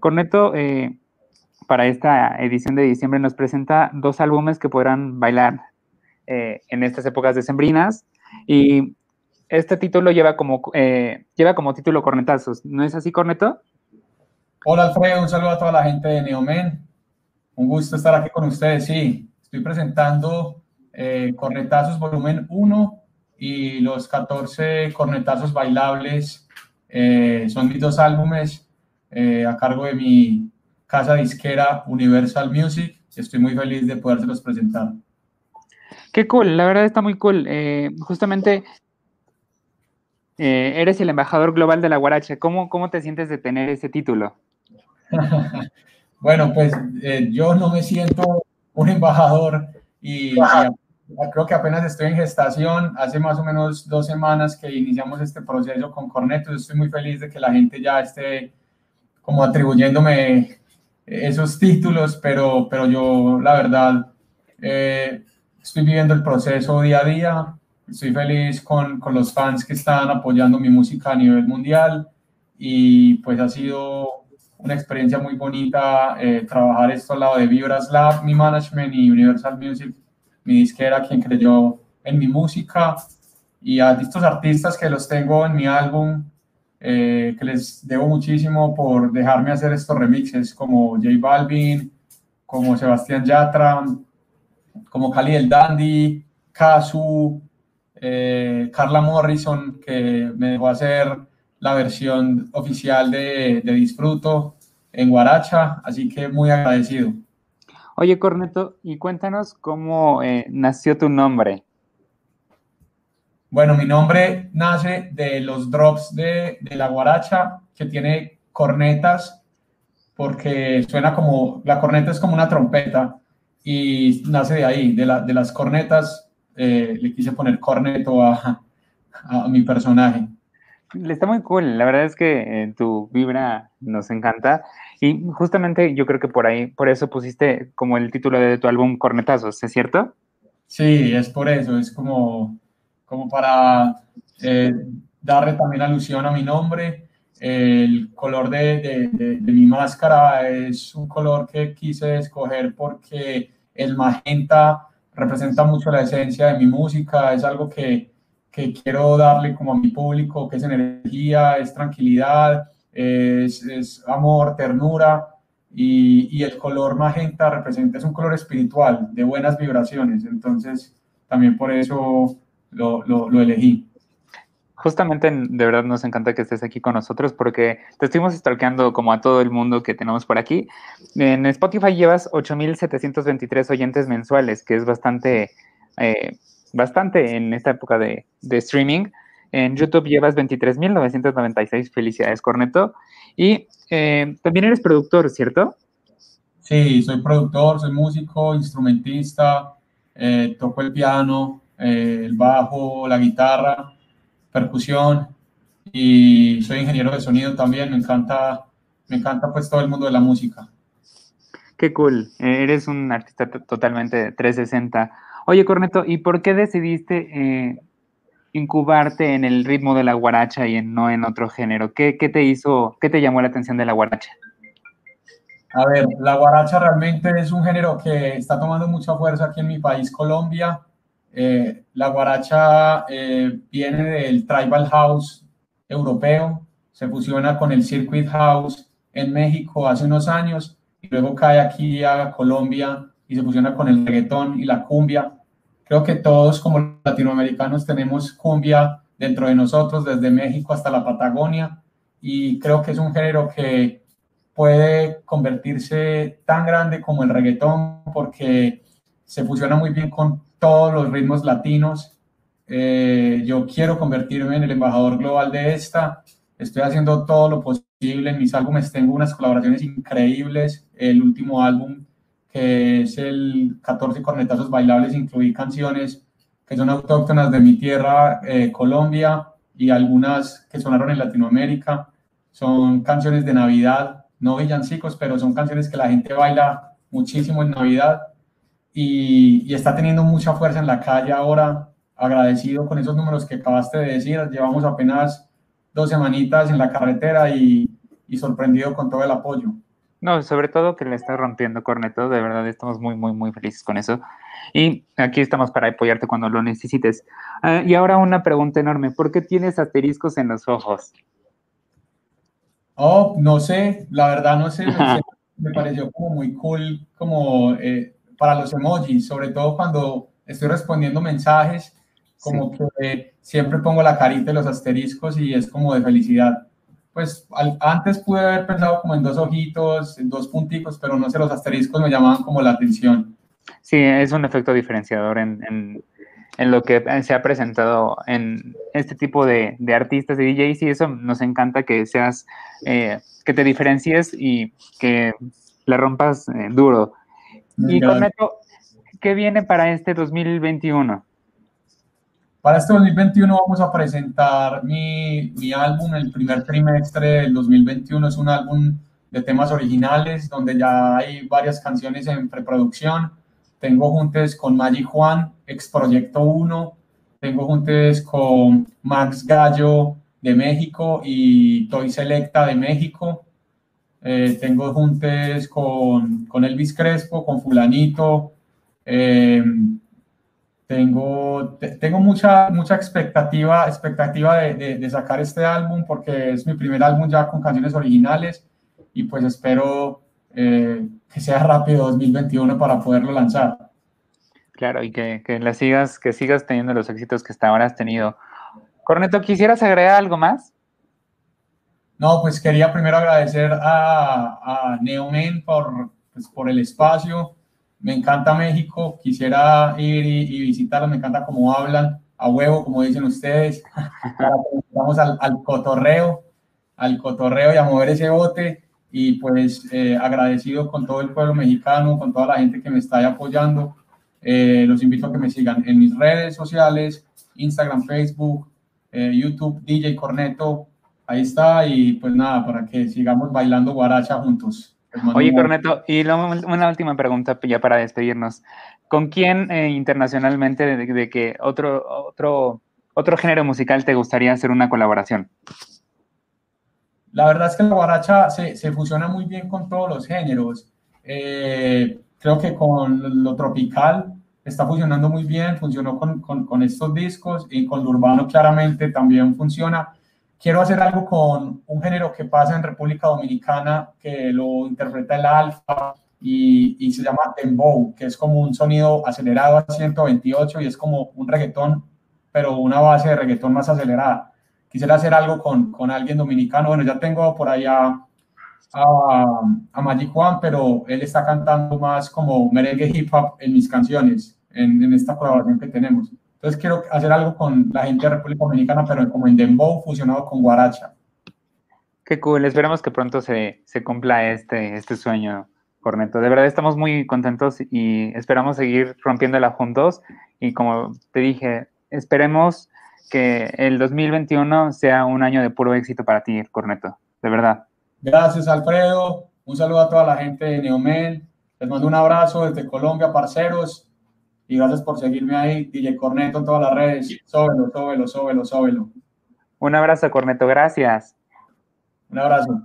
Corneto, eh, para esta edición de diciembre nos presenta dos álbumes que podrán bailar eh, en estas épocas decembrinas y este título lleva como, eh, lleva como título Cornetazos. ¿No es así, Corneto? Hola, Alfredo. Un saludo a toda la gente de Neomen. Un gusto estar aquí con ustedes. Sí, estoy presentando Cornetazos Volumen 1 y los 14 Cornetazos Bailables. son mis dos álbumes eh, a cargo de mi casa disquera Universal Music. Estoy muy feliz de podérselos presentar. Qué cool, la verdad está muy cool. Eh, justamente eh, eres el embajador global de la Guaracha. ¿Cómo, ¿Cómo te sientes de tener ese título? bueno, pues yo no me siento un embajador y, creo que apenas estoy en gestación. Hace más o menos dos semanas que iniciamos este proceso con Corneto. Estoy muy feliz de que la gente ya esté como atribuyéndome esos títulos, pero, pero yo la verdad eh, estoy viviendo el proceso día a día, estoy feliz con, con, los fans que están apoyando mi música a nivel mundial y pues ha sido una experiencia muy bonita eh, trabajar esto al lado de Vibras Lab, mi management y Universal Music, mi disquera, quien creyó en mi música. Y a estos artistas que los tengo en mi álbum eh, que les debo muchísimo por dejarme hacer estos remixes como J Balvin, como Sebastián Yatra, como Cali el Dandy, Kazu, eh, Carla Morrison, que me dejó hacer la versión oficial de, Disfruto en Guaracha, así que muy agradecido. Oye, Corneto, y cuéntanos cómo eh, nació tu nombre. Bueno, mi nombre nace de los drops de, la guaracha, que tiene cornetas, porque suena como, la corneta es como una trompeta, y nace de ahí, de, la, de las cornetas, eh, le quise poner corneto a, a, mi personaje. Está muy cool, la verdad es que eh, tu vibra nos encanta y justamente yo creo que por ahí, por eso pusiste como el título de tu álbum Cornetazos, ¿es cierto? Sí, es por eso, es como como para eh, darle también alusión a mi nombre. El color de, de, mi máscara es un color que quise escoger porque el magenta representa mucho la esencia de mi música, es algo que, que quiero darle como a mi público, que es energía, es tranquilidad, es, es amor, ternura, y, y, el color magenta representa, es un color espiritual, de buenas vibraciones, entonces también por eso lo, lo, elegí. Justamente, de verdad nos encanta que estés aquí con nosotros porque te estuvimos stalkeando como a todo el mundo que tenemos por aquí. En Spotify llevas 8.723 oyentes mensuales, que es bastante, eh, bastante en esta época de, de streaming. En YouTube llevas 23.996. Felicidades, Corneto. Y eh, también eres productor, ¿cierto? Sí, soy productor, soy músico, instrumentista, eh, toco el piano, eh, el bajo, la guitarra, percusión y soy ingeniero de sonido también, me encanta, me encanta pues todo el mundo de la música. Qué cool, eres un artista totalmente 360. Oye, Corneto, ¿y por qué decidiste eh, incubarte en el ritmo de la guaracha y no en otro género? ¿Qué, ¿Qué, te hizo, qué te llamó la atención de la guaracha? A ver, la guaracha realmente es un género que está tomando mucha fuerza aquí en mi país, Colombia. Eh, la guaracha eh, viene del tribal house europeo, se fusiona con el circuit house en México hace unos años y luego cae aquí a Colombia y se fusiona con el reggaetón y la cumbia. Creo que todos como latinoamericanos tenemos cumbia dentro de nosotros, desde México hasta la Patagonia, y creo que es un género que puede convertirse tan grande como el reggaetón porque se fusiona muy bien con todos los ritmos latinos. Eh, yo quiero convertirme en el embajador global de esta. Estoy haciendo todo lo posible. En mis álbumes tengo unas colaboraciones increíbles. El último álbum, que es el 14 cornetazos bailables, incluí canciones que son autóctonas de mi tierra, eh, Colombia, y algunas que sonaron en Latinoamérica. Son canciones de Navidad, no villancicos, pero son canciones que la gente baila muchísimo en Navidad y, está teniendo mucha fuerza en la calle ahora, agradecido con esos números que acabaste de decir, llevamos apenas dos semanitas en la carretera y, y sorprendido con todo el apoyo. No, sobre todo que le está rompiendo Corneto, de verdad estamos muy, muy, muy felices con eso. Y aquí estamos para apoyarte cuando lo necesites. Ah, y ahora una pregunta enorme, ¿por qué tienes asteriscos en los ojos? Oh, no sé, la verdad no sé, me, pareció como muy cool, como eh, para los emojis, sobre todo cuando estoy respondiendo mensajes, como que siempre pongo la carita de los asteriscos y es como de felicidad pues antes pude haber pensado como en dos ojitos, en dos punticos, pero no sé, los asteriscos me llamaban como la atención. Sí, es un efecto diferenciador en, en, lo que se ha presentado en este tipo de, de, artistas, de DJs, y eso nos encanta que seas, eh, que te diferencies y que la rompas eh, duro. Y con ¿qué viene para este 2021? Para este 2021 vamos a presentar mi, mi, álbum, el primer trimestre del 2021 es un álbum de temas originales donde ya hay varias canciones en preproducción. Tengo juntes con Magic Juan, ex Proyecto 1, tengo juntes con Max Gallo de México y Toy Selecta de México. Eh, tengo juntes con, con, Elvis Crespo, con Fulanito. Eh, tengo, tengo mucha, mucha expectativa, expectativa de, sacar este álbum porque es mi primer álbum ya con canciones originales y pues espero eh, que sea rápido 2021 para poderlo lanzar. Claro, y que, que la sigas, que sigas teniendo los éxitos que hasta ahora has tenido. Corneto, ¿quisieras agregar algo más? No, pues quería primero agradecer a, a Neomen por, pues, por el espacio, me encanta México, quisiera ir y, visitarlo, me encanta cómo hablan, a huevo, como dicen ustedes. Vamos al, al, cotorreo, al cotorreo y a mover ese bote. Y pues eh, agradecido con todo el pueblo mexicano, con toda la gente que me está apoyando. Eh, los invito a que me sigan en mis redes sociales, Instagram, Facebook, eh, YouTube, DJ Corneto. Ahí está. Y pues nada, para que sigamos bailando guaracha juntos. Oye, Corneto, y una última pregunta ya para despedirnos. ¿Con quién eh, internacionalmente de, que otro, otro, otro género musical te gustaría hacer una colaboración? La verdad es que la guaracha se, se fusiona muy bien con todos los géneros. Eh, creo que con lo tropical está funcionando muy bien, funcionó con, con, con estos discos y con lo urbano claramente también funciona quiero hacer algo con un género que pasa en República Dominicana, que lo interpreta el alfa y, y, se llama dembow, que es como un sonido acelerado a 128 y es como un reggaetón, pero una base de reggaetón más acelerada. Quisiera hacer algo con, con alguien dominicano. Bueno, ya tengo por allá a, a Magic Juan, pero él está cantando más como merengue hip hop en mis canciones, en, en esta colaboración que tenemos. Entonces quiero hacer algo con la gente de República Dominicana, pero como en Dembow fusionado con Guaracha. Qué cool, esperamos que pronto se, se cumpla este, este sueño, Corneto. De verdad estamos muy contentos y esperamos seguir rompiéndola juntos. Y como te dije, esperemos que el 2021 sea un año de puro éxito para ti, Corneto. De verdad. Gracias, Alfredo. Un saludo a toda la gente de Neomel. Les mando un abrazo desde Colombia, parceros y gracias por seguirme ahí, DJ Corneto en todas las redes. Sóbelo, sóbelo, sóbelo, sóbelo. Un abrazo, Corneto, gracias. Un abrazo.